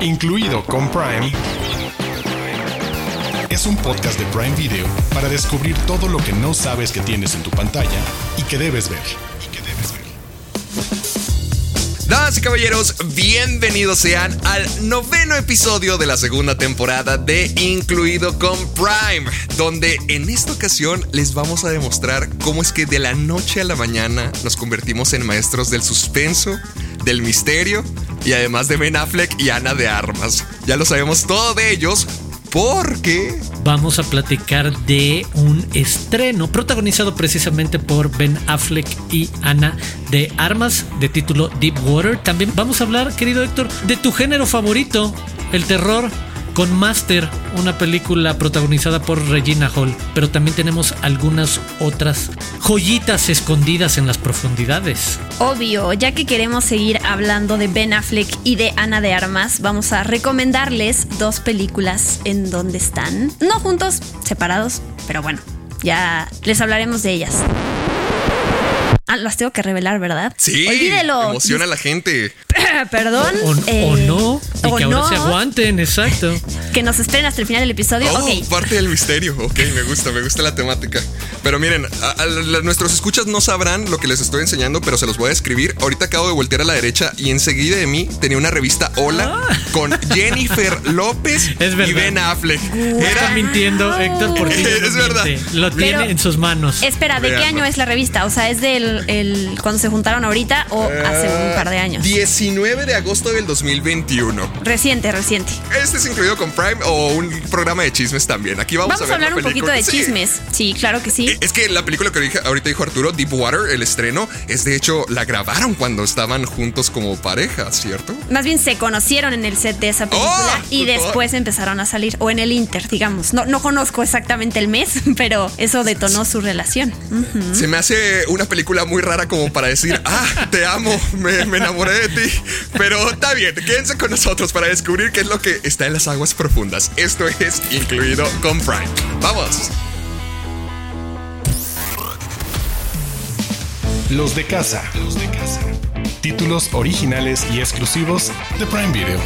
incluido con Prime, es un podcast de Prime Video para descubrir todo lo que no sabes que tienes en tu pantalla y que debes ver. Damas y caballeros, bienvenidos sean al noveno episodio de la segunda temporada de Incluido con Prime, donde en esta ocasión les vamos a demostrar cómo es que de la noche a la mañana nos convertimos en maestros del suspenso, del misterio y además de Ben Affleck y Ana de Armas. Ya lo sabemos todo de ellos porque vamos a platicar de un estreno protagonizado precisamente por Ben Affleck y Ana de Armas de título Deep Water. También vamos a hablar, querido Héctor, de tu género favorito, el terror con Master, una película protagonizada por Regina Hall, pero también tenemos algunas otras joyitas escondidas en las profundidades. Obvio, ya que queremos seguir hablando de Ben Affleck y de Ana de Armas, vamos a recomendarles dos películas en donde están, no juntos, separados, pero bueno, ya les hablaremos de ellas. Ah, las tengo que revelar, ¿verdad? Sí. Olvídelo. Emociona a la gente. Perdón. O, eh, no. Y que ahora se aguanten, exacto. Que nos esperen hasta el final del episodio. Oh, parte del misterio. Ok, me gusta, me gusta la temática. Pero miren, nuestros escuchas no sabrán lo que les estoy enseñando, pero se los voy a escribir. Ahorita acabo de voltear a la derecha y enseguida de mí tenía una revista Hola ah. con Jennifer López y Ben Affleck. Era mintiendo, Héctor, porque es verdad. Lo tiene en sus manos. Espera, ¿de qué año es la revista? O sea, ¿es del el, cuando se juntaron ahorita o hace un par de años? 19 de agosto del 2021. Reciente, reciente. Este es incluido con Prime o un programa de chismes también. Aquí vamos, a, ver hablar un poquito de chismes. Sí, claro que sí. Eh, es que la película que ahorita dijo Arturo, Deep Water, el estreno, es de hecho, la grabaron cuando estaban juntos como pareja, ¿cierto? Más bien se conocieron en el set de esa película oh, y después empezaron a salir, o en el Inter, digamos. No, no conozco exactamente el mes, pero eso detonó su relación. Se me hace una película muy rara como para decir, ah, te amo, me, enamoré de ti. Pero está bien, quédense con nosotros para descubrir qué es lo que está en las aguas profundas. Esto es incluido con Prime. ¡Vamos! Los de casa. Los de casa. Títulos originales y exclusivos de Prime Video.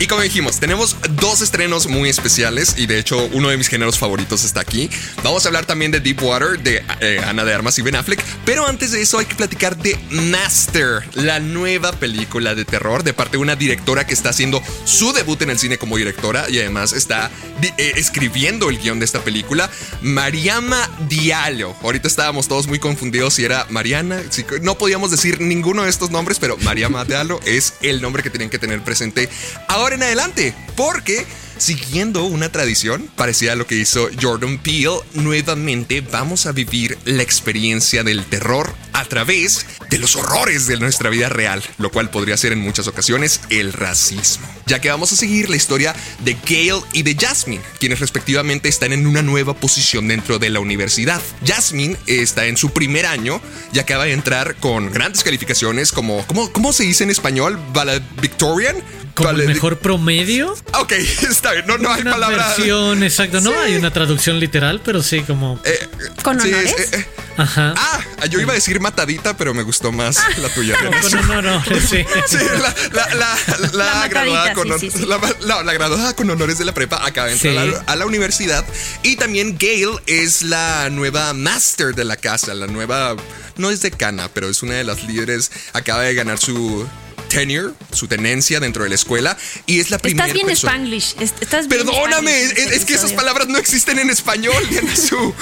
Y como dijimos, tenemos dos estrenos muy especiales y de hecho uno de mis géneros favoritos está aquí. Vamos a hablar también de Deep Water, de eh, Ana de Armas y Ben Affleck, pero antes de eso hay que platicar de Master, la nueva película de terror de parte de una directora que está haciendo su debut en el cine como directora y además está eh, escribiendo el guion de esta película, Mariama Diallo. Ahorita estábamos todos muy confundidos si era Mariana, no podíamos decir ninguno de estos nombres, pero Mariama Diallo es el nombre que tienen que tener presente ahora en adelante, porque siguiendo una tradición parecida a lo que hizo Jordan Peele, nuevamente vamos a vivir la experiencia del terror a través de los horrores de nuestra vida real, lo cual podría ser en muchas ocasiones el racismo. Ya que vamos a seguir la historia de Gail y de Jasmine, quienes respectivamente están en una nueva posición dentro de la universidad. Jasmine está en su primer año y acaba de entrar con grandes calificaciones como, ¿cómo, cómo se dice en español? Victorian ¿Como el mejor promedio? Ok, está bien. No, no hay una palabra. Versión, exacto. No hay una traducción literal, pero sí, como. Eh, ¿Con honores? Eh, eh. Ajá. Ah, yo iba a decir matadita, pero me gustó más la tuya. con honores, sí. sí la, la, la, graduada con la, graduada con honores de la prepa acaba de entrar a, la, universidad. Y también Gail es la nueva master de la casa, la nueva. No es decana, pero es una de las líderes. Acaba de ganar su tenure, su tenencia dentro de la escuela. Y es la primera. Estás bien Spanglish. Estás Perdóname, es, que esas palabras no existen en español, su.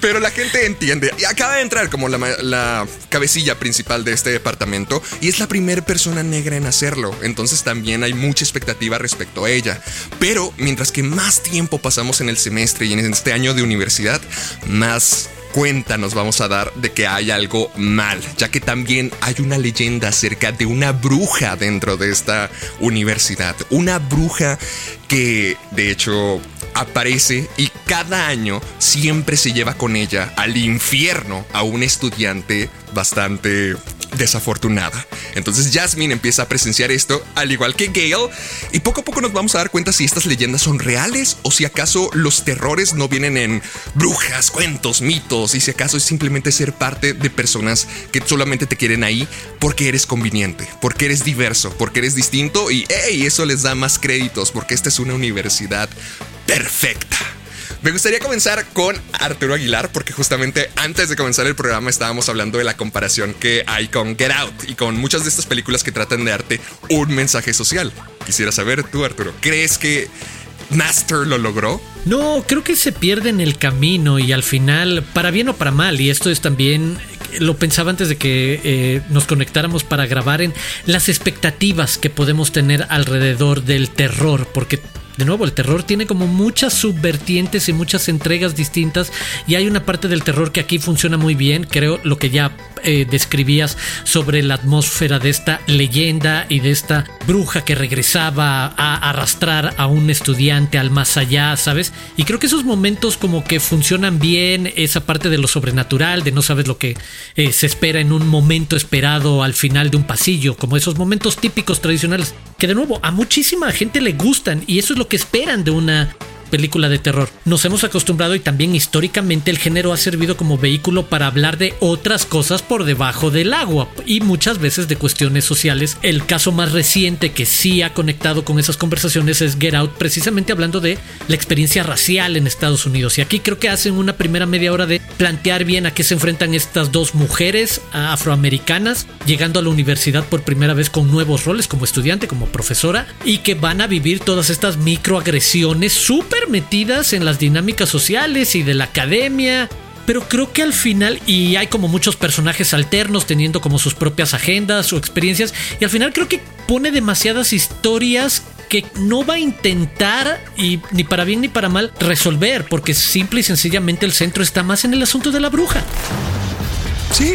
Pero la gente entiende. Y acaba de entrar como la, la, cabecilla principal de este departamento y es la primera persona negra en hacerlo. Entonces también hay mucha expectativa respecto a ella. Pero mientras que más tiempo pasamos en el semestre y en este año de universidad, más cuenta nos vamos a dar de que hay algo mal, ya que también hay una leyenda acerca de una bruja dentro de esta universidad. Una bruja que de hecho aparece y cada año siempre se lleva con ella al infierno a un estudiante bastante desafortunada. Entonces Jasmine empieza a presenciar esto, al igual que Gale, y poco a poco nos vamos a dar cuenta si estas leyendas son reales o si acaso los terrores no vienen en brujas, cuentos, mitos, y si acaso es simplemente ser parte de personas que solamente te quieren ahí porque eres conveniente, porque eres diverso, porque eres distinto y eso les da más créditos porque esta es una universidad perfecta. Me gustaría comenzar con Arturo Aguilar, porque justamente antes de comenzar el programa estábamos hablando de la comparación que hay con Get Out y con muchas de estas películas que tratan de darte un mensaje social. Quisiera saber tú, Arturo, ¿crees que Master lo logró? No, creo que se pierde en el camino y al final, para bien o para mal, y esto es también lo pensaba antes de que eh, nos conectáramos para grabar en las expectativas que podemos tener alrededor del terror, porque de nuevo, el terror tiene como muchas subvertientes y muchas entregas distintas y hay una parte del terror que aquí funciona muy bien, creo lo que ya eh, describías sobre la atmósfera de esta leyenda y de esta bruja que regresaba a arrastrar a un estudiante al más allá, ¿sabes? Y creo que esos momentos como que funcionan bien, esa parte de lo sobrenatural, de no sabes lo que eh, se espera en un momento esperado al final de un pasillo, como esos momentos típicos tradicionales, que de nuevo a muchísima gente le gustan y eso es lo que esperan de una película de terror. Nos hemos acostumbrado y también históricamente el género ha servido como vehículo para hablar de otras cosas por debajo del agua y muchas veces de cuestiones sociales. El caso más reciente que sí ha conectado con esas conversaciones es Get Out, precisamente hablando de la experiencia racial en Estados Unidos. Y aquí creo que hacen una primera media hora de plantear bien a qué se enfrentan estas dos mujeres afroamericanas llegando a la universidad por primera vez con nuevos roles como estudiante, como profesora y que van a vivir todas estas microagresiones súper metidas en las dinámicas sociales y de la academia. Pero creo que al final, y hay como muchos personajes alternos teniendo como sus propias agendas o experiencias, y al final creo que pone demasiadas historias que no va a intentar, y ni para bien ni para mal, resolver, porque simple y sencillamente el centro está más en el asunto de la bruja. Sí,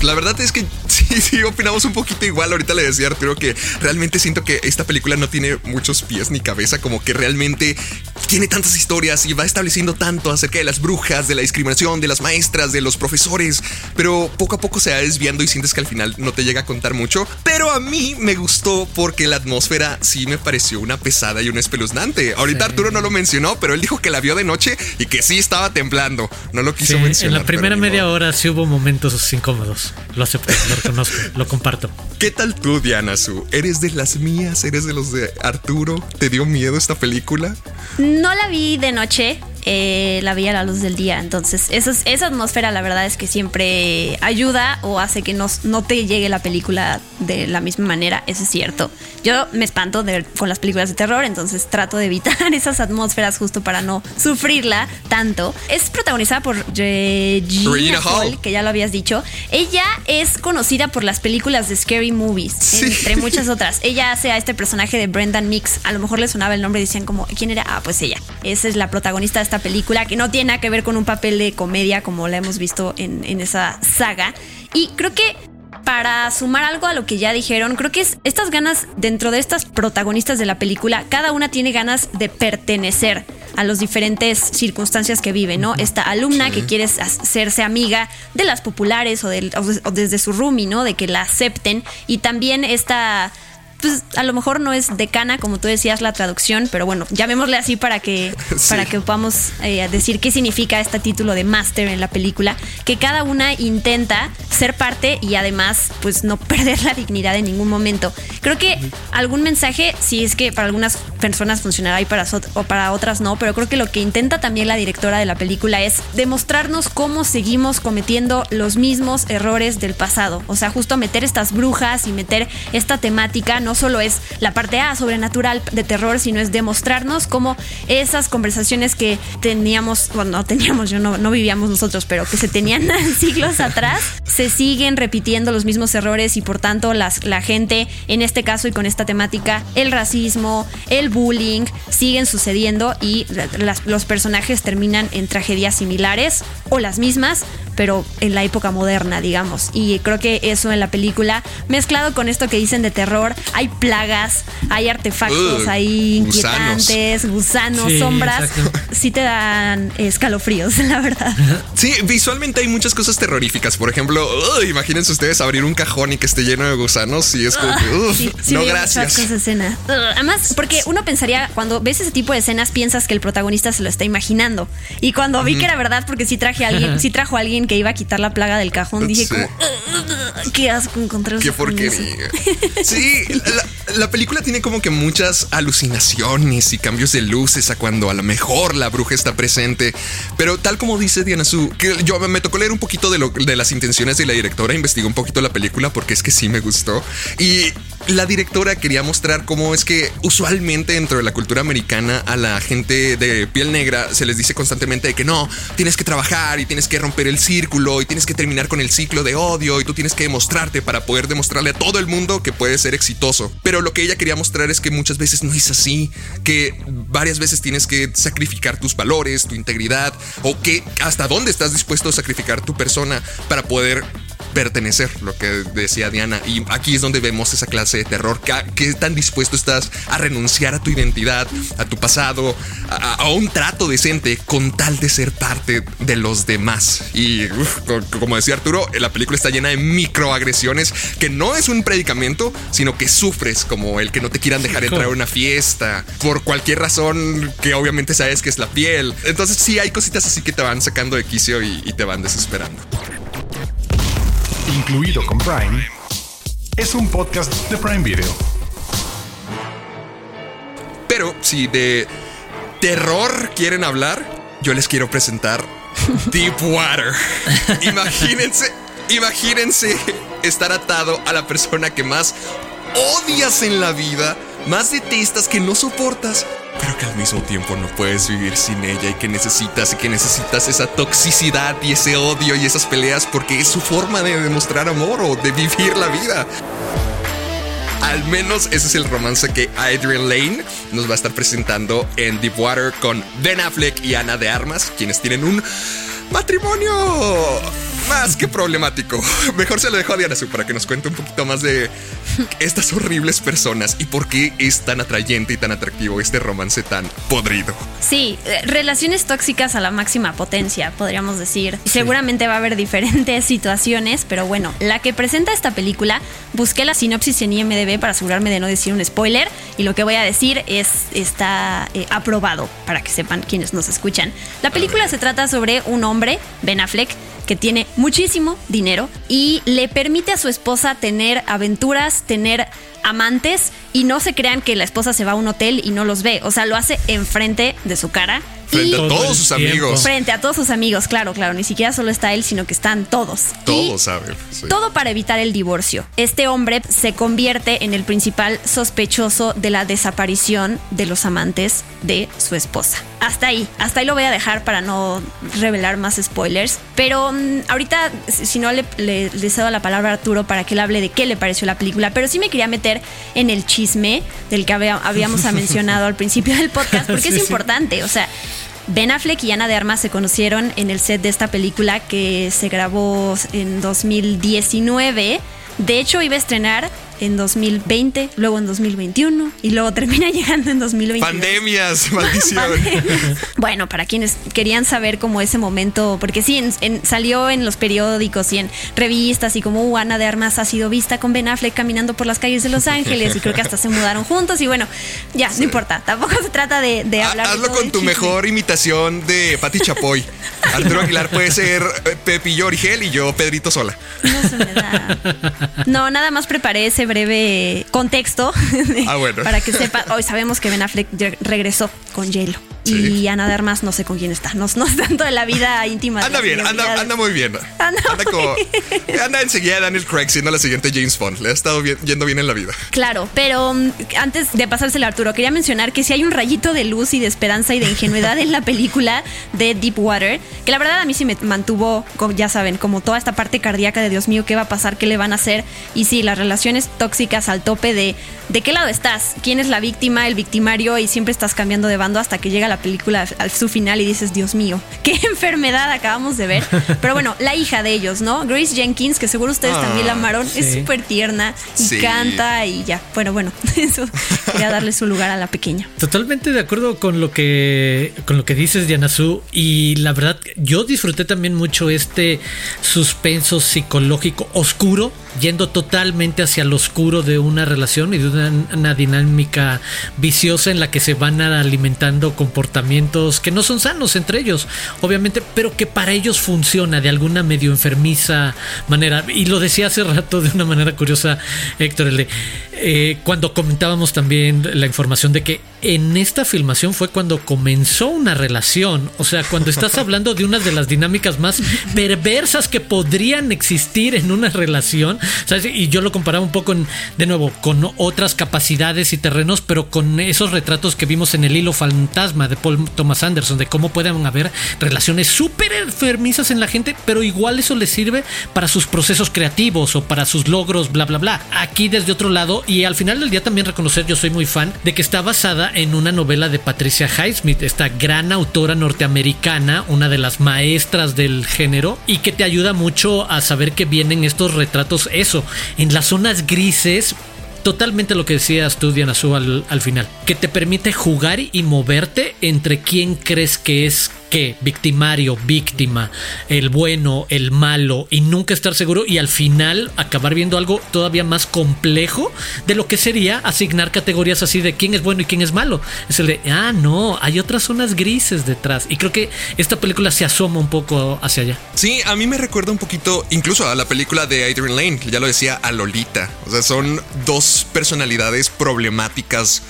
la, verdad es que sí, sí, opinamos un poquito igual. Ahorita le decía a Arturo que realmente siento que esta película no tiene muchos pies ni cabeza, como que realmente tiene tantas historias y va estableciendo tanto acerca de las brujas, de la discriminación, de las maestras, de los profesores, pero poco a poco se va desviando y sientes que al final no te llega a contar mucho. Pero a mí me gustó porque la atmósfera sí me pareció una pesada y una espeluznante. Ahorita Arturo no lo mencionó, pero él dijo que la vio de noche y que sí estaba temblando. No lo quiso mencionar. En la primera media hora sí hubo momentos incómodos. Lo acepto, lo reconozco, lo comparto. ¿Qué tal tú, Diana Su? ¿Eres de las mías? ¿Eres de los de Arturo? ¿Te dio miedo esta película? No la vi de noche, eh, la vi a la luz del día. Entonces, esa, esa atmósfera, la verdad es que siempre ayuda o hace que no, no te llegue la película de la misma manera. Eso es cierto. Yo me espanto de, con las películas de terror, entonces trato de evitar esas atmósferas justo para no sufrirla tanto. Es protagonizada por Regina Hall, que ya lo habías dicho. Ella es conocida por las películas de Scary Movies, entre muchas otras. Ella hace a este personaje de Brendan Mix. A lo mejor le sonaba el nombre y decían como, ¿quién era? Ah, pues ella. Esa es la protagonista de esta película, que no tiene nada que ver con un papel de comedia como la hemos visto en, en esa saga. Y creo que para sumar algo a lo que ya dijeron, creo que es estas ganas dentro de estas protagonistas de la película, cada una tiene ganas de pertenecer a las diferentes circunstancias que vive, ¿no? Esta alumna que quiere hacerse amiga de las populares o, o desde su roomie, ¿no? De que la acepten. Y también esta pues a lo mejor no es decana, como tú decías, la traducción, pero bueno, llamémosle así para que, para que podamos eh, decir qué significa este título de máster en la película, que cada una intenta ser parte y además, pues no perder la dignidad en ningún momento. Creo que algún mensaje, si es que para algunas personas funcionará y para, o para otras no, pero creo que lo que intenta también la directora de la película es demostrarnos cómo seguimos cometiendo los mismos errores del pasado. O sea, justo meter estas brujas y meter esta temática, no no solo es la parte A sobrenatural de terror, sino es demostrarnos cómo esas conversaciones que teníamos, bueno, no teníamos, yo no, no vivíamos nosotros, pero que se tenían siglos atrás, se siguen repitiendo los mismos errores y por tanto las, la gente, en este caso y con esta temática, el racismo, el bullying, siguen sucediendo y los personajes terminan en tragedias similares o las mismas, pero en la época moderna, digamos. Y creo que eso en la película, mezclado con esto que dicen de terror, hay plagas, hay artefactos, hay inquietantes, gusanos, sombras. Sí te dan escalofríos, la verdad. Sí, visualmente hay muchas cosas terroríficas. Por ejemplo, uh, imagínense ustedes abrir un cajón y que esté lleno de gusanos y es como que, uh, Sí, sí no gracias. escena. Además, porque uno pensaría, cuando ves ese tipo de escenas, piensas que el protagonista se lo está imaginando. Y cuando vi que era verdad, porque sí traje a alguien, sí trajo a alguien que iba a quitar la plaga del cajón, dije Sí. como, "Ugh, qué asco encontrar Qué eso con eso". porquería. Sí, la, la película tiene como que muchas alucinaciones y cambios de luces a cuando a lo mejor la bruja está presente. Pero tal como dice Diana Su, que yo me tocó leer un poquito de, lo, de las intenciones de la directora, investigué un poquito la película porque es que sí me gustó. Y la directora quería mostrar cómo es que usualmente dentro de la cultura americana a la gente de piel negra se les dice constantemente que no, tienes que trabajar y tienes que romper el círculo y tienes que terminar con el ciclo de odio y tú tienes que demostrarte para poder demostrarle a todo el mundo que puedes ser exitoso. Pero lo que ella quería mostrar es que muchas veces no es así, que varias veces tienes que sacrificar tus valores, tu integridad o que hasta dónde estás dispuesto a sacrificar tu persona para poder pertenecer, lo que decía Diana. Y aquí es donde vemos esa clase de terror. ¿Qué, tan dispuesto estás a renunciar a tu identidad, a tu pasado, a, a un trato decente con tal de ser parte de los demás? Y uf, como decía Arturo, la película está llena de microagresiones que no es un predicamento, sino que sufres, como el que no te quieran dejar entrar a una fiesta por cualquier razón que obviamente sabes que es la piel. Entonces, sí, hay cositas así que te van sacando de quicio y- y te van desesperando. Incluido con Prime, es un podcast de Prime Video. Pero si de terror quieren hablar, yo les quiero presentar Deepwater. imagínense, imagínense estar atado a la persona que más odias en la vida, más detestas, que no soportas, pero que al mismo tiempo no puedes vivir sin ella y que necesitas y que necesitas esa toxicidad y ese odio y esas peleas porque es su forma de demostrar amor o de vivir la vida. Al menos ese es el romance que Adrian Lane nos va a estar presentando en Deepwater con Ben Affleck y Ana de Armas, quienes tienen un matrimonio más que problemático. Mejor se lo dejo a Diana Su para que nos cuente un poquito más de estas horribles personas y por qué es tan atrayente y tan atractivo este romance tan podrido. Sí, eh, relaciones tóxicas a la máxima potencia, podríamos decir. Seguramente va a haber diferentes situaciones, pero bueno, la que presenta esta película, busqué la sinopsis en IMDB para asegurarme de no decir un spoiler y lo que voy a decir es está eh, aprobado para que sepan quienes nos escuchan. La película se trata sobre un hombre, Ben Affleck, que tiene muchísimo dinero y le permite a su esposa tener aventuras, tener amantes y no se crean que la esposa se va a un hotel y no los ve. O sea, lo hace enfrente de su cara. Frente y a Todo todos sus tiempo. amigos. frente a todos sus amigos, claro, claro. Ni siquiera solo está él, sino que están todos. Todos saben. sí. todo para evitar el divorcio. Este hombre se convierte en el principal sospechoso de la desaparición de los amantes de su esposa. Hasta ahí, hasta ahí lo voy a dejar para no revelar más spoilers. Pero mm, ahorita, si no, le, le, le cedo la palabra a Arturo para que él hable de qué le pareció la película. Pero sí me quería meter en el chisme del que había- habíamos mencionado al principio del podcast, porque Sí, es sí. importante. O sea, Ben Affleck y Ana de Armas se conocieron en el set de esta película que se grabó en 2019. De hecho, iba a estrenar en 2020, luego en 2021 y luego termina llegando en 2022. Pandemias, maldición. Bueno, para quienes querían saber cómo ese momento, porque sí, en- en- salió en los periódicos y en revistas y como Ana de Armas ha sido vista con Ben Affleck caminando por las calles de Los Ángeles y creo que hasta se mudaron juntos y bueno, ya, no importa, tampoco se trata de, de Ha- hablar. Hazlo con tu chisme. mejor imitación de Pati Chapoy. Arturo Aguilar puede ser eh, Pepillo Origel y yo Pedrito Sola. No se me da. No, nada más preparé ese breve contexto Ah, bueno. para que sepa. Hoy sabemos que Ben Affleck re- regresó con Hielo. Sí. Y Ana de Armas no sé con quién está. No, no es tanto de la vida íntima. Anda bien, anda, anda muy bien. Anda muy como, anda enseguida Daniel Craig siendo la siguiente James Bond. Le ha estado bien- yendo bien en la vida. Claro, pero mm, antes de pasárselo a Arturo, quería mencionar que si hay un rayito de luz y de esperanza y de ingenuidad en la película de Deepwater, que la verdad a mí sí me mantuvo, como ya saben, como toda esta parte cardíaca de Dios mío, ¿qué va a pasar? ¿Qué le van a hacer? Y sí, las relaciones tóxicas al tope de ¿de qué lado estás? ¿Quién es la víctima, el victimario? Y siempre estás cambiando de bando hasta que llega la la película al su final y dices, Dios mío, qué enfermedad acabamos de ver. Pero bueno, la hija de ellos, ¿no? Grace Jenkins, que seguro ustedes también la amaron, es súper tierna y canta y ya. Bueno, bueno, eso quería darle su lugar a la pequeña. Totalmente de acuerdo con lo que con lo que dices, Diana Su. Y la verdad, yo disfruté también mucho este suspenso psicológico oscuro, yendo totalmente hacia lo oscuro de una relación y de una, dinámica viciosa en la que se van alimentando comportamientos que no son sanos entre ellos, obviamente, pero que para ellos funciona de alguna medio enfermiza manera. Y lo decía hace rato de una manera curiosa, Héctor, el de eh, cuando comentábamos también la información de que en esta filmación fue cuando comenzó una relación. O sea, cuando estás hablando de una de las dinámicas más perversas que podrían existir en una relación. Y yo lo comparaba un poco, de nuevo, con otras capacidades y terrenos, pero con esos retratos que vimos en el hilo fantasma de Paul Thomas Anderson, de cómo pueden haber relaciones súper enfermizas en la gente, pero igual eso les sirve para sus procesos creativos o para sus logros, bla, bla, bla. Aquí desde otro lado, y al final del día también reconocer, yo soy muy fan de que está basada en una novela de Patricia Highsmith, esta gran autora norteamericana, una de las maestras del género, y que te ayuda mucho a saber que vienen estos retratos, eso, en las zonas grises, totalmente lo que decías tú, Diana al, al, final, que te permite jugar y moverte entre quién crees que es qué, victimario, víctima, el bueno, el malo, y nunca estar seguro y al final acabar viendo algo todavía más complejo de lo que sería asignar categorías así de quién es bueno y quién es malo. Es el de, ah, no, hay otras zonas grises detrás. Y creo que esta película se asoma un poco hacia allá. Sí, a mí me recuerda un poquito incluso a la película de Adrian Lane, ya lo decía, a Lolita. O sea, son dos personalidades problemáticas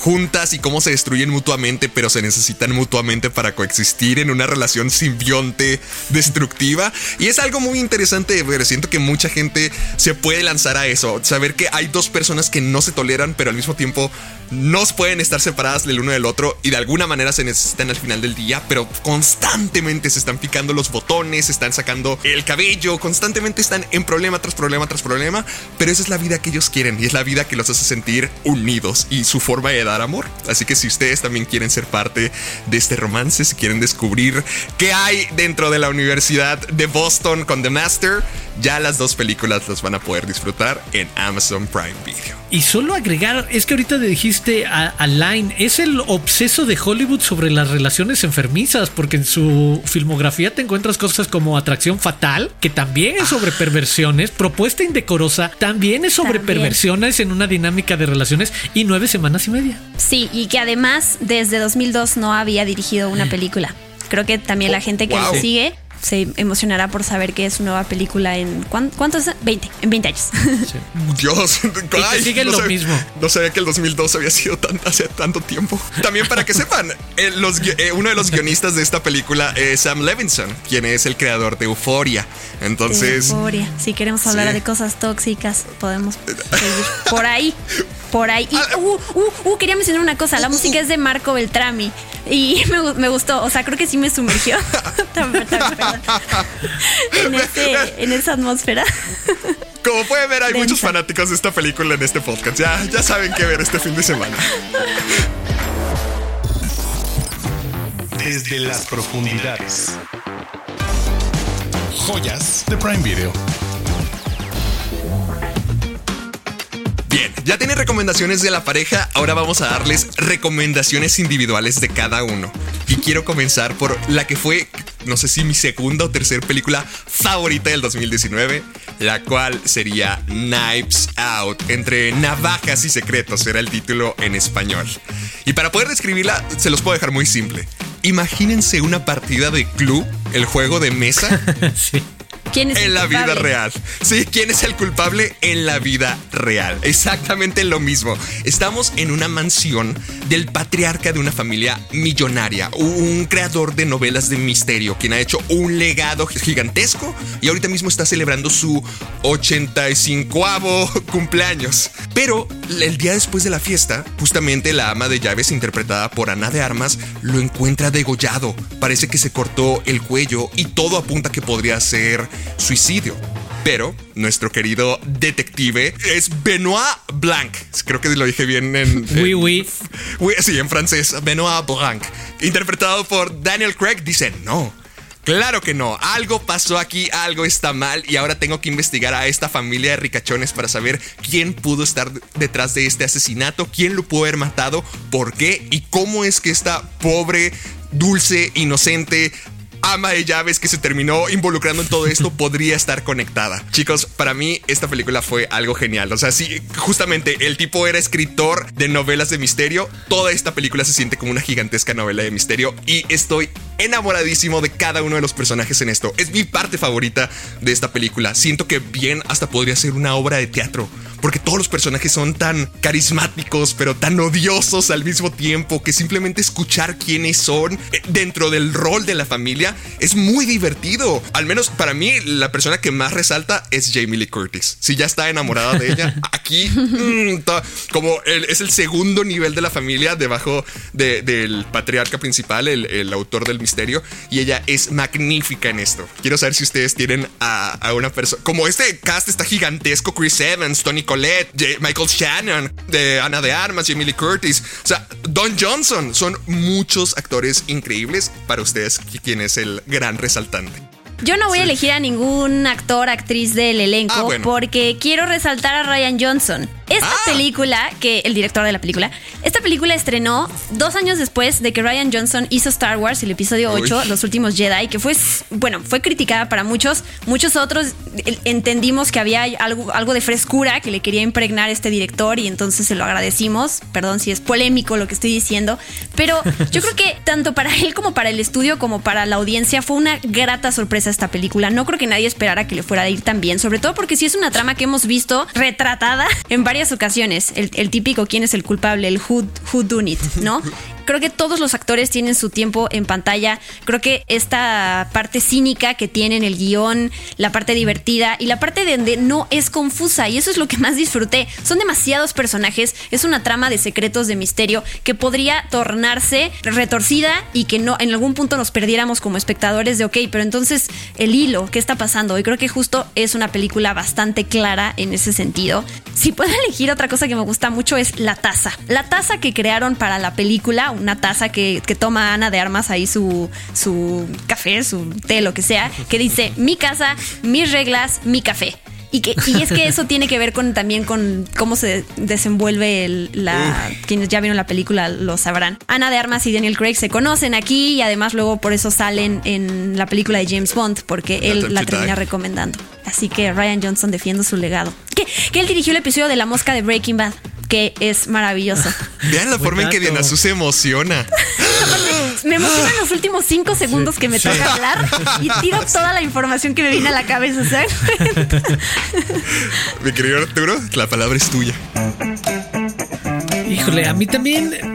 juntas y cómo se destruyen mutuamente, pero se necesitan mutuamente para coexistir en una relación simbionte destructiva. Y es algo muy interesante de ver. Siento que mucha gente se puede lanzar a eso. Saber que hay dos personas que no se toleran, pero al mismo tiempo no pueden estar separadas del uno del otro y de alguna manera se necesitan al final del día, pero constantemente se están picando los botones, se están sacando el cabello, constantemente están en problema tras problema tras problema, pero esa es la vida que ellos quieren y es la vida que los hace sentir unidos y su forma de dar amor. Así que si ustedes también quieren ser parte de este romance, si quieren descubrir qué hay dentro de la Universidad de Boston con The Master, ya las dos películas las van a poder disfrutar en Amazon Prime Video. Y solo agregar, es que ahorita dijiste a, Line, es el obseso de Hollywood sobre las relaciones enfermizas, porque en su filmografía te encuentras cosas como Atracción Fatal, que también es sobre perversiones, Propuesta Indecorosa, también es sobre perversiones en una dinámica de relaciones y nueve semanas y media. Sí, y que además desde 2002 no había dirigido una película. Creo que también la gente que lo sigue se emocionará por saber que es su nueva película en ¿cuántos? 20, en 20 años. Dios, ay, sigue no lo mismo. No sabía que el 2002 había sido tan, hace tanto tiempo. También para que sepan, eh, eh, uno de los guionistas de esta película es Sam Levinson, quien es el creador de Euforia. Entonces, Euforia. Si queremos hablar de cosas tóxicas, podemos seguir por ahí. Por ahí. Y, ah, uh, uh, uh, quería mencionar una cosa. La música es de Marco Beltrami. Y me, me, gustó, o sea, creo que sí me sumergió en, en esa atmósfera. Como pueden ver, hay muchos fanáticos de esta película en este podcast. Ya, ya saben qué ver este fin de semana. Desde las profundidades. Joyas de Prime Video. Ya tienen recomendaciones de la pareja, ahora vamos a darles recomendaciones individuales de cada uno. Y quiero comenzar por la que fue, no sé si mi segunda o tercera película favorita del 2019, la cual sería Knives Out, entre navajas y secretos, era el título en español. Y para poder describirla, se los puedo dejar muy simple. Imagínense una partida de club, el juego de mesa. sí ¿Quién es en la vida real. Sí, ¿quién es el culpable en la vida real? Exactamente lo mismo. Estamos en una mansión del patriarca de una familia millonaria, un creador de novelas de misterio, quien ha hecho un legado gigantesco y ahorita mismo está celebrando su 85 cumpleaños. Pero el día después de la fiesta, justamente la ama de llaves interpretada por Ana de Armas lo encuentra degollado. Parece que se cortó el cuello y todo apunta que podría ser suicidio. Pero nuestro querido detective es Benoit Blanc. Creo que lo dije bien en. Oui, oui. oui sí, en francés. Benoit Blanc. Interpretado por Daniel Craig, dice no. Claro que no, algo pasó aquí, algo está mal y ahora tengo que investigar a esta familia de ricachones para saber quién pudo estar detrás de este asesinato, quién lo pudo haber matado, por qué y cómo es que esta pobre, dulce, inocente ama de llaves que se terminó involucrando en todo esto podría estar conectada. Chicos, para mí esta película fue algo genial. O sea, sí, justamente el tipo era escritor de novelas de misterio. Toda esta película se siente como una gigantesca novela de misterio y estoy enamoradísimo de cada uno de los personajes en esto. Es mi parte favorita de esta película. Siento que bien hasta podría ser una obra de teatro porque todos los personajes son tan carismáticos, pero tan odiosos al mismo tiempo, que simplemente escuchar quiénes son eh, dentro del rol de la familia es muy divertido. Al menos para mí, la persona que más resalta es Jamie Lee Curtis. Si ya está enamorada de ella, aquí mm, como es el segundo nivel de la familia debajo del patriarca principal, el, autor del misterio, y ella es magnífica en esto. Quiero saber si ustedes tienen a, a una persona, como este cast está gigantesco, Chris Evans, Tony Colette, Michael Shannon, de Ana de Armas, Emily Curtis, o sea, Don Johnson. Son muchos actores increíbles para ustedes, quien es el gran resaltante. Yo no voy a elegir a ningún actor, actriz del elenco, Ah, porque quiero resaltar a Ryan Johnson. Esta Ah. película, que el director de la película, esta película estrenó dos años después de que Ryan Johnson hizo Star Wars, el episodio Uy. 8, Los últimos Jedi, que fue, bueno, fue criticada para muchos. Muchos otros eh, entendimos que había algo, algo de frescura que le quería impregnar este director y entonces se lo agradecimos. Perdón si es polémico lo que estoy diciendo, pero yo creo que tanto para él como para el estudio como para la audiencia fue una grata sorpresa esta película. No creo que nadie esperara que le fuera a ir tan bien, sobre todo porque sí es una trama que hemos visto retratada en varias ocasiones. El, el típico quién es el culpable, el who, who done it, ¿no? Creo que todos los actores tienen su tiempo en pantalla. Creo que esta parte cínica que tienen el guion, la parte divertida y la parte donde no es confusa. Y eso es lo que más disfruté. Son demasiados personajes. Es una trama de secretos de misterio que podría tornarse retorcida y que no en algún punto nos perdiéramos como espectadores de ok, pero entonces el hilo, ¿qué está pasando? Y creo que justo es una película bastante clara en ese sentido. Si puedo elegir otra cosa que me gusta mucho es la taza. La taza que crearon para la película, una taza que, que toma Ana de Armas ahí su, su café, su té, lo que sea, que dice mi casa, mis reglas, mi café. Y, que, y es que eso tiene que ver con también con cómo se desenvuelve el- la. Quienes ya vieron la película lo sabrán. Ana de Armas y Daniel Craig se conocen aquí y además luego por eso salen en la película de James Bond, porque él la termina recomendando. Así que Ryan Johnson defiende su legado. Que, que él dirigió el episodio de La Mosca de Breaking Bad, que es maravilloso. Vean la forma en que. Diana Su se emociona. Me emocionan los últimos cinco segundos que me sí. toca hablar y tiro toda la información que me viene a la cabeza, ¿sabes? Mi querido Arturo, la palabra es tuya. Híjole, a mí también,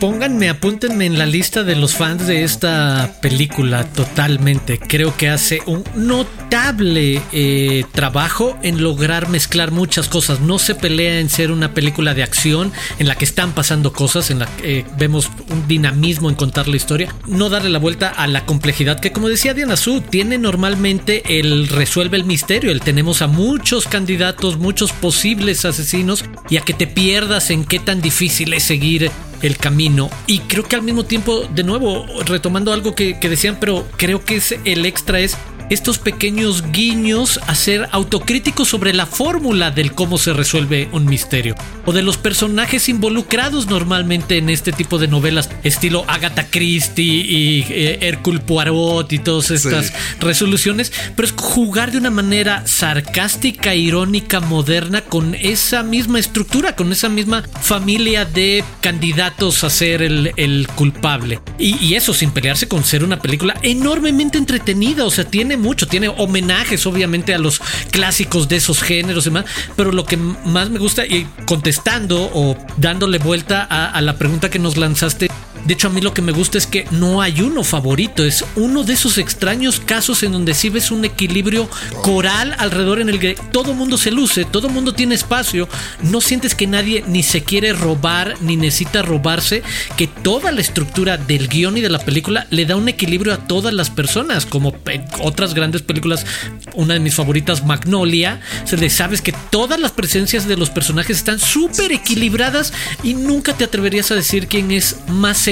pónganme, apúntenme en la lista de los fans de esta película totalmente. Creo que hace un notable eh, trabajo en lograr mezclar muchas cosas. No se pelea en ser una película de acción en la que están pasando cosas, en la que eh, vemos un dinamismo en contar la historia. No darle la vuelta a la complejidad que, como decía Diana Su, tiene normalmente el resuelve el misterio. El tenemos a muchos candidatos, muchos posibles asesinos y a que te pierdas en qué tan difícil es seguir el camino. Y creo que al mismo tiempo, de nuevo, retomando algo que, decían, pero creo que es el extra es estos pequeños guiños a ser autocríticos sobre la fórmula del cómo se resuelve un misterio o de los personajes involucrados normalmente en este tipo de novelas estilo Agatha Christie y eh, Hercule Poirot y todas estas Sí. resoluciones, pero es jugar de una manera sarcástica, irónica, moderna con esa misma estructura, con esa misma familia de candidatos a ser el, el culpable. Y, y eso sin pelearse con ser una película enormemente entretenida, o sea, tiene mucho, tiene homenajes obviamente a los clásicos de esos géneros y demás, pero lo que más me gusta, y contestando o dándole vuelta a la pregunta que nos lanzaste, De hecho, a mí lo que me gusta es que no hay uno favorito, es uno de esos extraños casos en donde sí ves un equilibrio coral alrededor en el que todo mundo se luce, todo mundo tiene espacio, no sientes que nadie ni se quiere robar ni necesita robarse, que toda la estructura del guion y de la película le da un equilibrio a todas las personas, como otras grandes películas, una de mis favoritas, Magnolia, se le sabes que todas las presencias de los personajes están súper equilibradas y nunca te atreverías a decir quién es más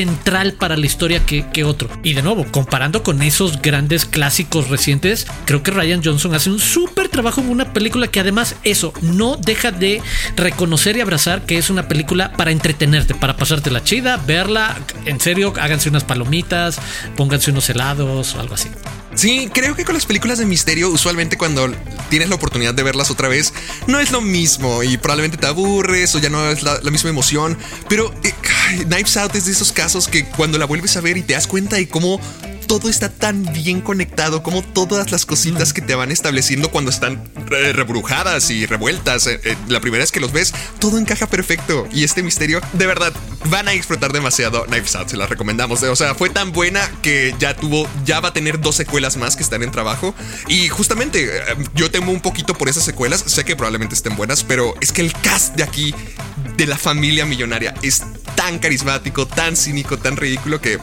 para la historia que, que otro. Y de nuevo, comparando con esos grandes clásicos recientes, creo que Ryan Johnson hace un súper trabajo en una película que además eso no deja de reconocer y abrazar que es una película para entretenerte, para pasarte la chida, verla, en serio, háganse unas palomitas, pónganse unos helados o algo así. Sí, creo que con las películas de misterio, usualmente cuando tienes la oportunidad de verlas otra vez, no es lo mismo y probablemente te aburres o ya no es la, misma emoción. Pero eh, Knives Out es de esos casos que cuando la vuelves a ver y te das cuenta de cómo todo está tan bien conectado, como todas las cositas que te van estableciendo cuando están rebrujadas y revueltas. Eh, eh, la primera vez que los ves, todo encaja perfecto. Y este misterio, de verdad, van a disfrutar demasiado Knives Out, se la recomendamos. O sea, fue tan buena que ya tuvo, ya va a tener dos secuelas más que están en trabajo. Y justamente eh, yo temo un poquito por esas secuelas. Sé que probablemente estén buenas, pero es que el cast de aquí, de la familia millonaria, es tan carismático, tan cínico, tan ridículo que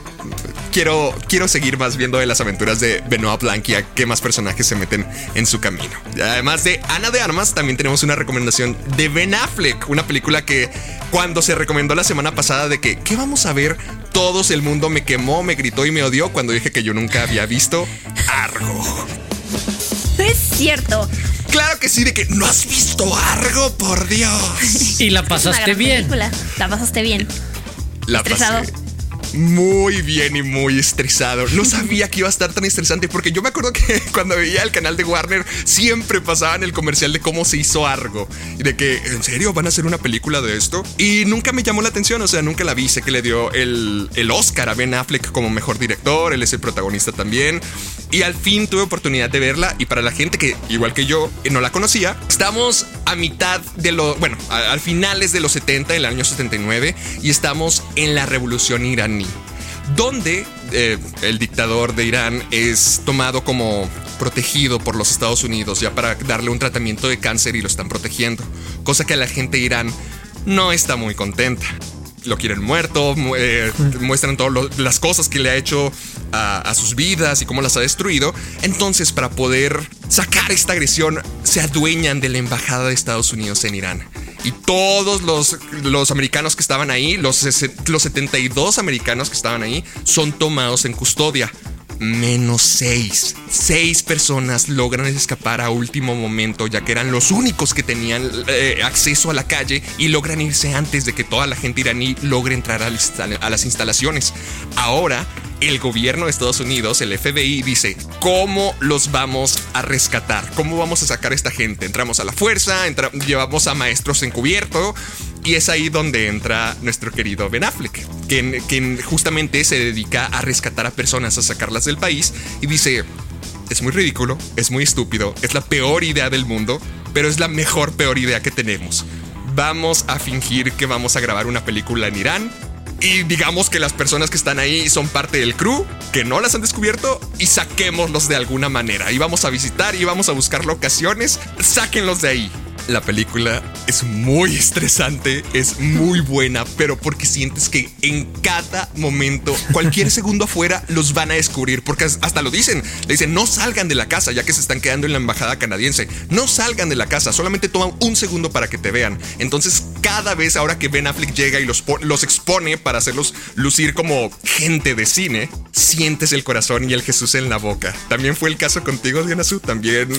quiero, quiero seguir más viendo de las aventuras de Benoit Blanc y a qué más personajes se meten en su camino. Además de Ana de Armas, también tenemos una recomendación de Ben Affleck, una película que cuando se recomendó la semana pasada de que, ¿qué vamos a ver? Todos el mundo me quemó, me gritó y me odió cuando dije que yo nunca había visto Argo. Es cierto. Claro que sí, de que no has visto Argo, por Dios. Y la pasaste bien. La pasaste bien. La pasé muy bien y muy estresado. No sabía que iba a estar tan estresante porque yo me acuerdo que cuando veía el canal de Warner siempre pasaban el comercial de cómo se hizo Argo y de que, ¿en serio van a hacer una película de esto? Y nunca me llamó la atención, o sea, nunca la vi. Sé que le dio el, el Oscar a Ben Affleck como mejor director, él es el protagonista también. Y al fin tuve oportunidad de verla y para la gente que, igual que yo, no la conocía, estamos a mitad de lo, bueno, al finales de los 70, el año 79, y estamos en la revolución iraní donde eh, el dictador de Irán es tomado como protegido por los Estados Unidos ya para darle un tratamiento de cáncer y lo están protegiendo, cosa que la gente de Irán no está muy contenta. Lo quieren muerto, eh, muestran todas las cosas que le ha hecho a, a, sus vidas y cómo las ha destruido. Entonces, para poder sacar esta agresión, se adueñan de la embajada de Estados Unidos en Irán y todos los, los americanos que estaban ahí, los, los 72 americanos que estaban ahí, son tomados en custodia. Menos seis. Seis personas logran escapar a último momento, ya que eran los únicos que tenían eh, acceso a la calle y logran irse antes de que toda la gente iraní logre entrar a las instalaciones. Ahora el gobierno de Estados Unidos, el FBI, dice, ¿cómo los vamos a rescatar? ¿Cómo vamos a sacar a esta gente? Entramos a la fuerza, llevamos a maestros encubierto. Y es ahí donde entra nuestro querido Ben Affleck, quien, quien justamente se dedica a rescatar a personas, a sacarlas del país y dice, es muy ridículo, es muy estúpido, es la peor idea del mundo, pero es la mejor peor idea que tenemos. Vamos a fingir que vamos a grabar una película en Irán y digamos que las personas que están ahí son parte del crew, que no las han descubierto y saquémoslos de alguna manera. Y vamos a visitar y vamos a buscar locaciones, sáquenlos de ahí. La película es muy estresante, es muy buena, pero porque sientes que en cada momento, cualquier segundo afuera, los van a descubrir, porque hasta lo dicen, le dicen, no salgan de la casa, ya que se están quedando en la embajada canadiense, no salgan de la casa, solamente toman un segundo para que te vean. Entonces, cada vez ahora que Ben Affleck llega y los, los expone para hacerlos lucir como gente de cine, sientes el corazón y el Jesús en la boca. También fue el caso contigo, Diana Su, también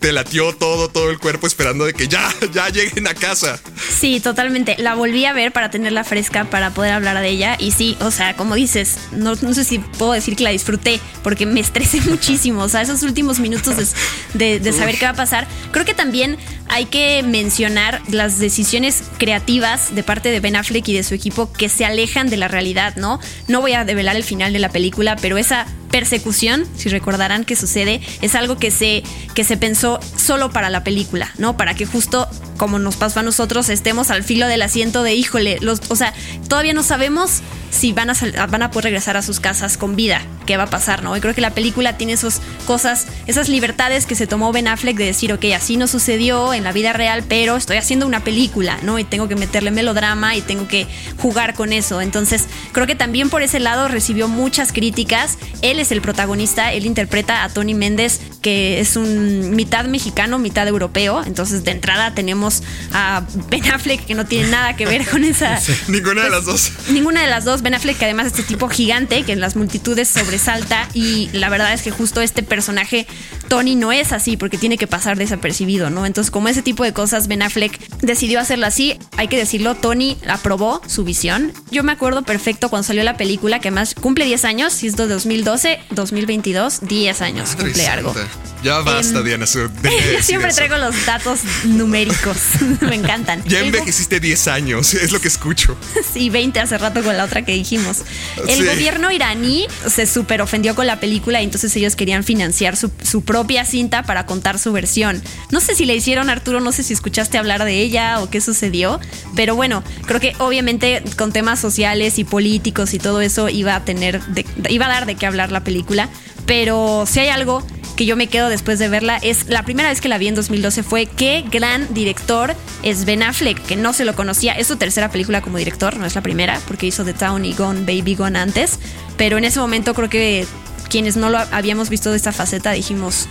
te latió todo, todo el cuerpo esperando de que ya, ya lleguen a casa. Sí, totalmente. La volví a ver para tenerla fresca, para poder hablar de ella. Y sí, o sea, como dices, no, no sé si puedo decir que la disfruté, porque me estresé muchísimo. O sea, esos últimos minutos de, de, saber qué va a pasar. Creo que también hay que mencionar las decisiones creativas de parte de Ben Affleck y de su equipo que se alejan de la realidad, ¿no? No voy a develar el final de la película, pero esa persecución, si recordarán que sucede, es algo que se, que se pensó solo para la película, ¿no? Para que justo como nos pasó a nosotros, estemos al filo del asiento de, híjole, o sea, todavía no sabemos si van a, van a poder regresar a sus casas con vida, qué va a pasar, ¿no? Y creo que la película tiene esas cosas, esas libertades que se tomó Ben Affleck de decir, ok, así no sucedió en la vida real, pero estoy haciendo una película, ¿no? Y tengo que meterle melodrama y tengo que jugar con eso. Entonces, creo que también por ese lado recibió muchas críticas. Él es el protagonista, él interpreta a Tony Méndez, que es un mitad mexicano, mitad europeo. Entonces, de entrada tenemos a Ben Affleck, que no tiene nada que ver con esa... Ninguna de las dos. Ninguna de las dos Ben Affleck, que además es este tipo gigante que en las multitudes sobresalta y la verdad es que justo este personaje, Tony, no es así porque tiene que pasar desapercibido, ¿no? Entonces, como ese tipo de cosas, Ben Affleck decidió hacerlo así, hay que decirlo, Tony aprobó su visión. Yo me acuerdo perfecto cuando salió la película, que además cumple 10 años, si es de 2012, 2022, 10 años, cumple algo. Ya basta, em, Diana. Su, siempre traigo los datos numéricos. Me encantan. Ya envejeciste 10 años, es lo que escucho. sí, 20 hace rato con la otra que dijimos. El gobierno iraní se súper ofendió con la película y entonces ellos querían financiar su, su, propia cinta para contar su versión. No sé si le hicieron, Arturo, no sé si escuchaste hablar de ella o qué sucedió, pero bueno, creo que obviamente con temas sociales y políticos y todo eso iba a tener, iba a dar de qué hablar la película. Pero si hay algo que yo me quedo después de verla es la primera vez que la vi en 2012 fue qué gran director es Ben Affleck, que no se lo conocía. Es su tercera película como director, no es la primera, porque hizo The Town y Gone Baby Gone antes. Pero en ese momento creo que quienes no lo habíamos visto de esta faceta dijimos.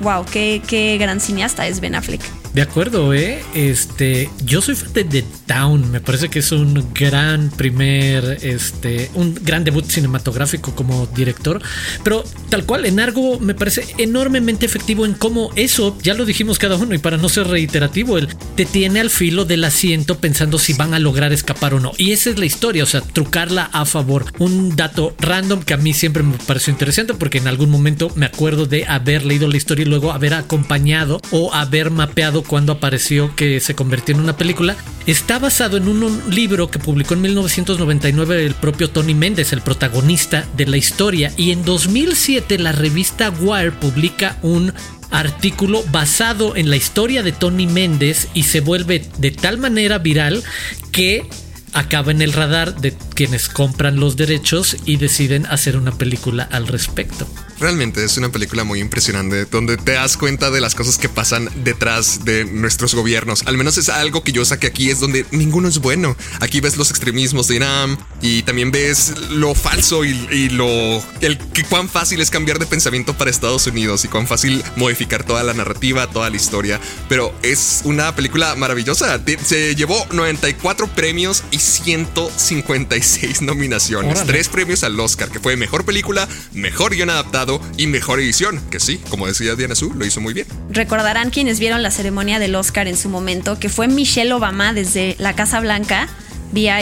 ¡Wow! Qué, qué gran cineasta es Ben Affleck! De acuerdo, ¿eh? Este, yo soy fan de The Town. Me parece que es un gran primer, este, un gran debut cinematográfico como director. Pero tal cual, en algo me parece enormemente efectivo en cómo eso, ya lo dijimos cada uno, y para no ser reiterativo, él te tiene al filo del asiento pensando si van a lograr escapar o no. Y esa es la historia, o sea, trucarla a favor. Un dato random que a mí siempre me pareció interesante porque en algún momento me acuerdo de haber leído la historia y luego haber acompañado o haber mapeado cuando apareció que se convirtió en una película, está basado en un libro que publicó en 1999 el propio Tony Méndez, el protagonista de la historia, y en 2007 la revista Wire publica un artículo basado en la historia de Tony Méndez y se vuelve de tal manera viral que acaba en el radar de quienes compran los derechos y deciden hacer una película al respecto. Realmente es una película muy impresionante donde te das cuenta de las cosas que pasan detrás de nuestros gobiernos. Al menos es algo que yo saqué aquí, es donde ninguno es bueno. Aquí ves los extremismos de Irán y también ves lo falso y, lo... El, que cuán fácil es cambiar de pensamiento para Estados Unidos y cuán fácil modificar toda la narrativa, toda la historia. Pero es una película maravillosa. Se llevó 94 premios y 156 nominaciones. Tres premios al Oscar, que fue Mejor Película, Mejor Guión Adaptado, y mejor edición, que sí, como decía Diana Su, lo hizo muy bien. Recordarán quienes vieron la ceremonia del Oscar en su momento, que fue Michelle Obama desde la Casa Blanca, vía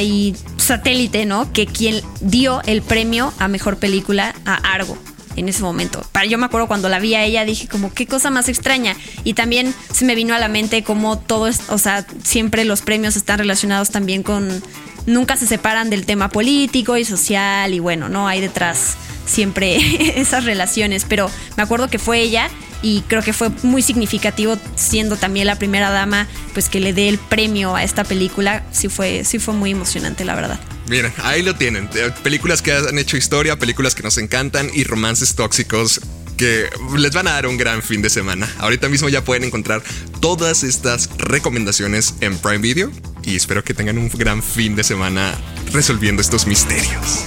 satélite, ¿no? Que quien dio el premio a mejor película a Argo en ese momento. Yo me acuerdo cuando la vi a ella, dije como, qué cosa más extraña. Y también se me vino a la mente como todo, es, o sea, siempre los premios están relacionados también con, nunca se separan del tema político y social y bueno, ¿no? Hay detrás siempre esas relaciones, pero me acuerdo que fue ella y creo que fue muy significativo siendo también la primera dama pues que le dé el premio a esta película. Sí fue sí fue muy emocionante la verdad. Miren ahí lo tienen. Películas que han hecho historia películas que nos encantan y romances tóxicos que les van a dar un gran fin de semana. Ahorita mismo ya pueden encontrar todas estas recomendaciones en Prime Video y espero que tengan un gran fin de semana resolviendo estos misterios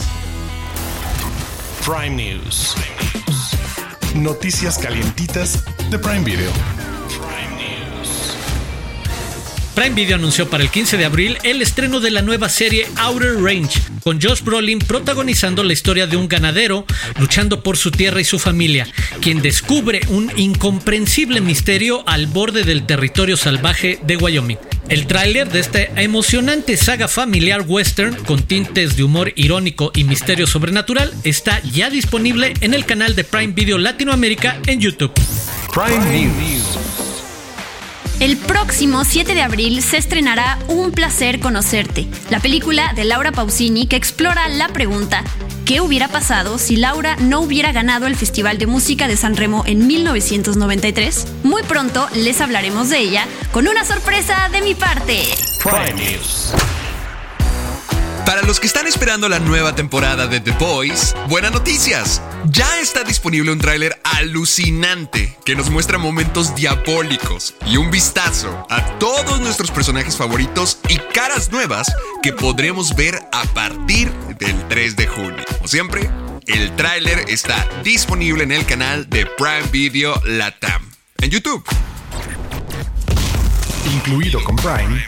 Prime News. Noticias calientitas de Prime Video. Prime Video anunció para el 15 de abril el estreno de la nueva serie Outer Range, con Josh Brolin protagonizando la historia de un ganadero luchando por su tierra y su familia, quien descubre un incomprensible misterio al borde del territorio salvaje de Wyoming. El tráiler de esta emocionante saga familiar western con tintes de humor irónico y misterio sobrenatural está ya disponible en el canal de Prime Video Latinoamérica en YouTube. Prime News. El próximo 7 de abril se estrenará Un placer conocerte, la película de Laura Pausini que explora la pregunta ¿qué hubiera pasado si Laura no hubiera ganado el Festival de Música de San Remo en 1993? Muy pronto les hablaremos de ella con una sorpresa de mi parte. News. Para los que están esperando la nueva temporada de The Boys, buenas noticias. Ya está disponible un tráiler alucinante que nos muestra momentos diabólicos y un vistazo a todos nuestros personajes favoritos y caras nuevas que podremos ver a partir del 3 de junio. Como siempre, el tráiler está disponible en el canal de Prime Video Latam en YouTube. Incluido con Prime.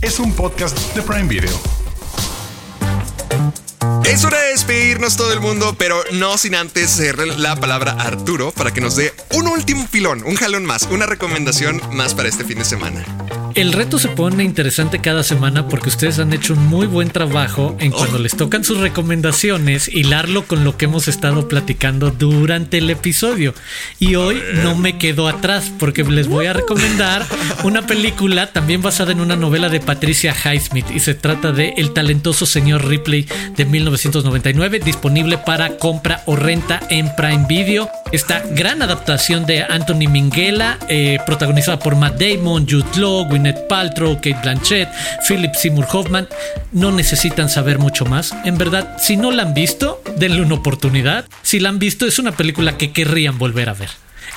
Es un podcast de Prime Video. Es hora de despedirnos todo el mundo, pero no sin antes hacerle la palabra a Arturo para que nos dé un último filón, un jalón más, una recomendación más para este fin de semana. El reto se pone interesante cada semana porque ustedes han hecho un muy buen trabajo en cuando les tocan sus recomendaciones, hilarlo con lo que hemos estado platicando durante el episodio. Y hoy no me quedo atrás porque les voy a recomendar una película también basada en una novela de Patricia Highsmith y se trata de El talentoso señor Ripley de 1999, disponible para compra o renta en Prime Video. Esta gran adaptación de Anthony Minghella, eh, protagonizada por Matt Damon, Jude Law, Gwyneth Paltrow, Kate Blanchett, Philip Seymour Hoffman, no necesitan saber mucho más. En verdad, si no la han visto, denle una oportunidad. Si la han visto, es una película que querrían volver a ver.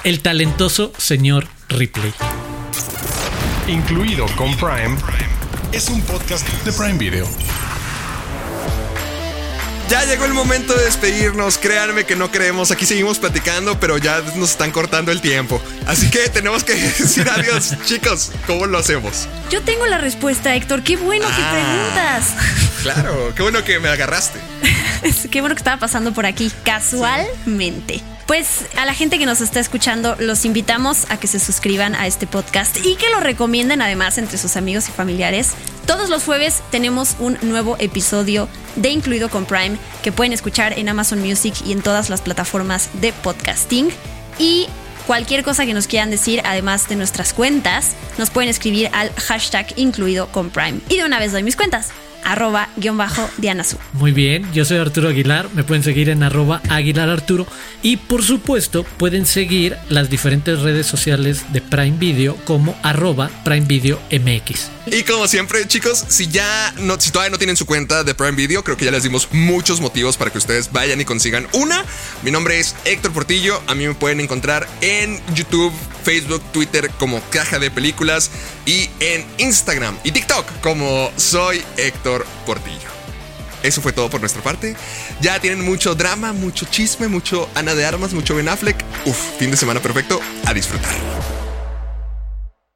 El talentoso señor Ripley. Incluido con Prime. Es un podcast de Prime Video. Ya llegó el momento de despedirnos. Créanme que no creemos. Aquí seguimos platicando, pero ya nos están cortando el tiempo. Así que tenemos que decir adiós. Chicos, ¿cómo lo hacemos? Yo tengo la respuesta, Héctor. Qué bueno que Ah. preguntas. Claro, qué bueno que me agarraste. Qué bueno que estaba pasando por aquí casualmente. Pues a la gente que nos está escuchando, los invitamos a que se suscriban a este podcast y que lo recomienden además entre sus amigos y familiares. Todos los jueves tenemos un nuevo episodio de Incluido con Prime que pueden escuchar en Amazon Music y en todas las plataformas de podcasting. Y cualquier cosa que nos quieran decir, además de nuestras cuentas, nos pueden escribir al hashtag Incluido con Prime. Y de una vez doy mis cuentas. Arroba guion bajo Diana Su. Muy bien, yo soy Arturo Aguilar, me pueden seguir en arroba Aguilar Arturo y por supuesto pueden seguir las diferentes redes sociales de Prime Video como arroba Prime Video MX. Y como siempre, chicos, si ya no, si todavía no tienen su cuenta de Prime Video, creo que ya les dimos muchos motivos para que ustedes vayan y consigan una. Mi nombre es Héctor Portillo. A mí me pueden encontrar en YouTube, Facebook, Twitter como Caja de Películas y en Instagram y TikTok como Soy Héctor Portillo. Eso fue todo por nuestra parte. Ya tienen mucho drama, mucho chisme, mucho Ana de Armas, mucho Ben Affleck. Uf, fin de semana perfecto. A disfrutar.